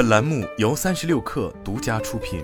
本栏目由三十六氪独家出品。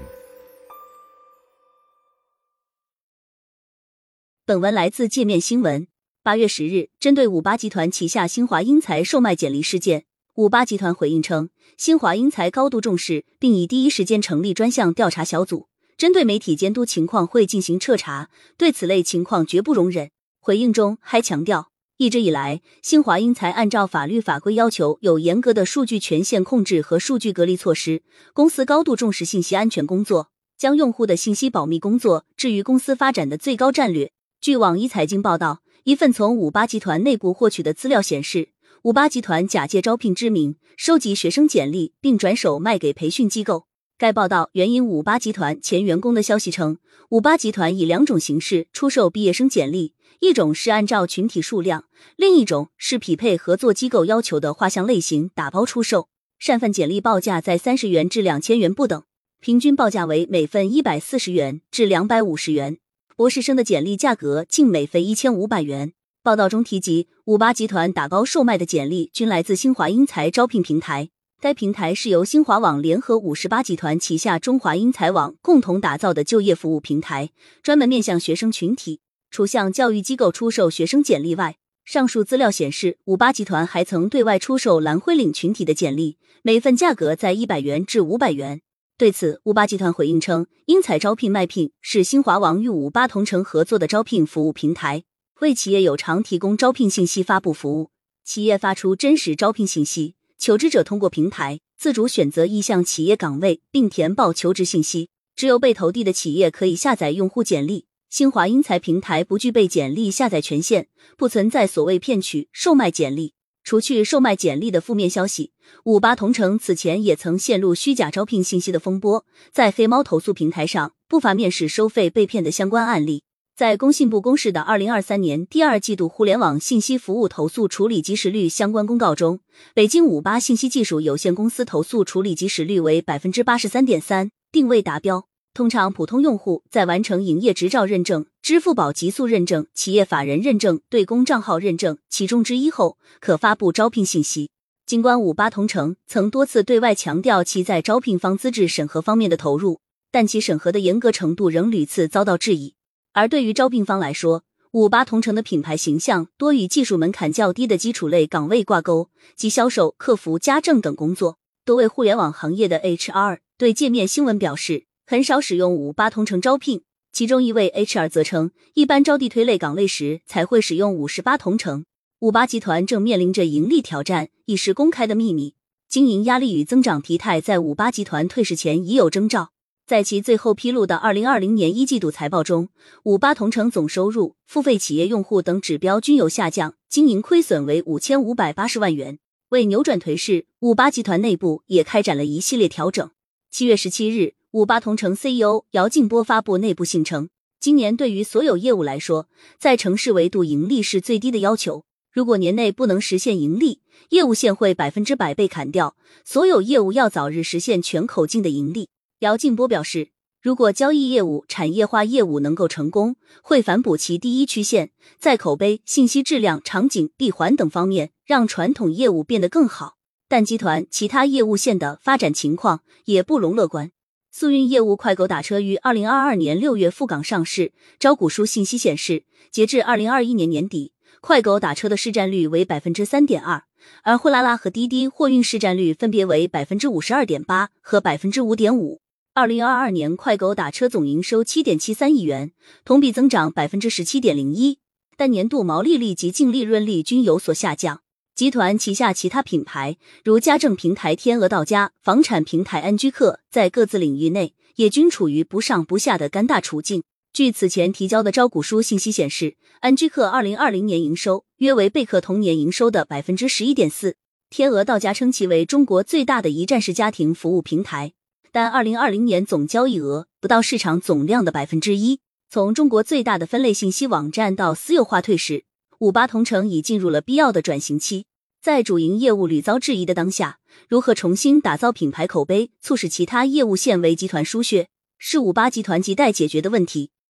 本文来自界面新闻。八月十日，针对五八集团旗下新华英才售卖简历事件，五八集团回应称，新华英才高度重视，并已第一时间成立专项调查小组，针对媒体监督情况会进行彻查，对此类情况绝不容忍。回应中还强调。一直以来，新华英才按照法律法规要求，有严格的数据权限控制和数据隔离措施。公司高度重视信息安全工作，将用户的信息保密工作置于公司发展的最高战略。据网易财经报道，一份从五八集团内部获取的资料显示，五八集团假借招聘之名收集学生简历，并转手卖给培训机构。该报道援引五八集团前员工的消息称，五八集团以两种形式出售毕业生简历。一种是按照群体数量，另一种是匹配合作机构要求的画像类型打包出售。善份简历报价在三十元至两千元不等，平均报价为每份一百四十元至两百五十元。博士生的简历价格近每份一千五百元。报道中提及，五八集团打包售卖的简历均来自新华英才招聘平台，该平台是由新华网联合五十八集团旗下中华英才网共同打造的就业服务平台，专门面向学生群体。除向教育机构出售学生简历外，上述资料显示，五八集团还曾对外出售蓝灰领群体的简历，每份价格在一百元至五百元。对此，五八集团回应称，英才招聘卖聘是新华网与五八同城合作的招聘服务平台，为企业有偿提供招聘信息发布服务。企业发出真实招聘信息，求职者通过平台自主选择意向企业岗位，并填报求职信息。只有被投递的企业可以下载用户简历。新华英才平台不具备简历下载权限，不存在所谓骗取、售卖简历。除去售卖简历的负面消息，五八同城此前也曾陷入虚假招聘信息的风波，在黑猫投诉平台上不乏面试收费被骗的相关案例。在工信部公示的二零二三年第二季度互联网信息服务投诉处理及时率相关公告中，北京五八信息技术有限公司投诉处理及时率为百分之八十三点三，定位达标。通常，普通用户在完成营业执照认证、支付宝极速认证、企业法人认证、对公账号认证其中之一后，可发布招聘信息。尽管五八同城曾多次对外强调其在招聘方资质审核方面的投入，但其审核的严格程度仍屡次遭到质疑。而对于招聘方来说，五八同城的品牌形象多与技术门槛较低的基础类岗位挂钩，及销售、客服、家政等工作。多位互联网行业的 HR 对界面新闻表示。很少使用五八同城招聘，其中一位 HR 则称，一般招地推类岗位时才会使用五十八同城。五八集团正面临着盈利挑战，已是公开的秘密。经营压力与增长疲态在五八集团退市前已有征兆。在其最后披露的二零二零年一季度财报中，五八同城总收入、付费企业用户等指标均有下降，经营亏损为五千五百八十万元。为扭转颓势，五八集团内部也开展了一系列调整。七月十七日。五八同城 CEO 姚劲波发布内部信称，今年对于所有业务来说，在城市维度盈利是最低的要求。如果年内不能实现盈利，业务线会百分之百被砍掉。所有业务要早日实现全口径的盈利。姚劲波表示，如果交易业务、产业化业务能够成功，会反哺其第一曲线，在口碑、信息质量、场景闭环等方面，让传统业务变得更好。但集团其他业务线的发展情况也不容乐观。速运业务快狗打车于二零二二年六月赴港上市。招股书信息显示，截至二零二一年年底，快狗打车的市占率为百分之三点二，而货拉拉和滴滴货运市占率分别为百分之五十二点八和百分之五点五。二零二二年快狗打车总营收七点七三亿元，同比增长百分之十七点零一，但年度毛利率及净利润率均有所下降。集团旗下其他品牌，如家政平台天鹅到家、房产平台安居客，在各自领域内也均处于不上不下的尴尬处境。据此前提交的招股书信息显示，安居客二零二零年营收约为贝壳同年营收的百分之十一点四。天鹅到家称其为中国最大的一站式家庭服务平台，但二零二零年总交易额不到市场总量的百分之一。从中国最大的分类信息网站到私有化退市。五八同城已进入了必要的转型期，在主营业务屡遭质疑的当下，如何重新打造品牌口碑，促使其他业务线为集团输血，是五八集团亟待解决的问题。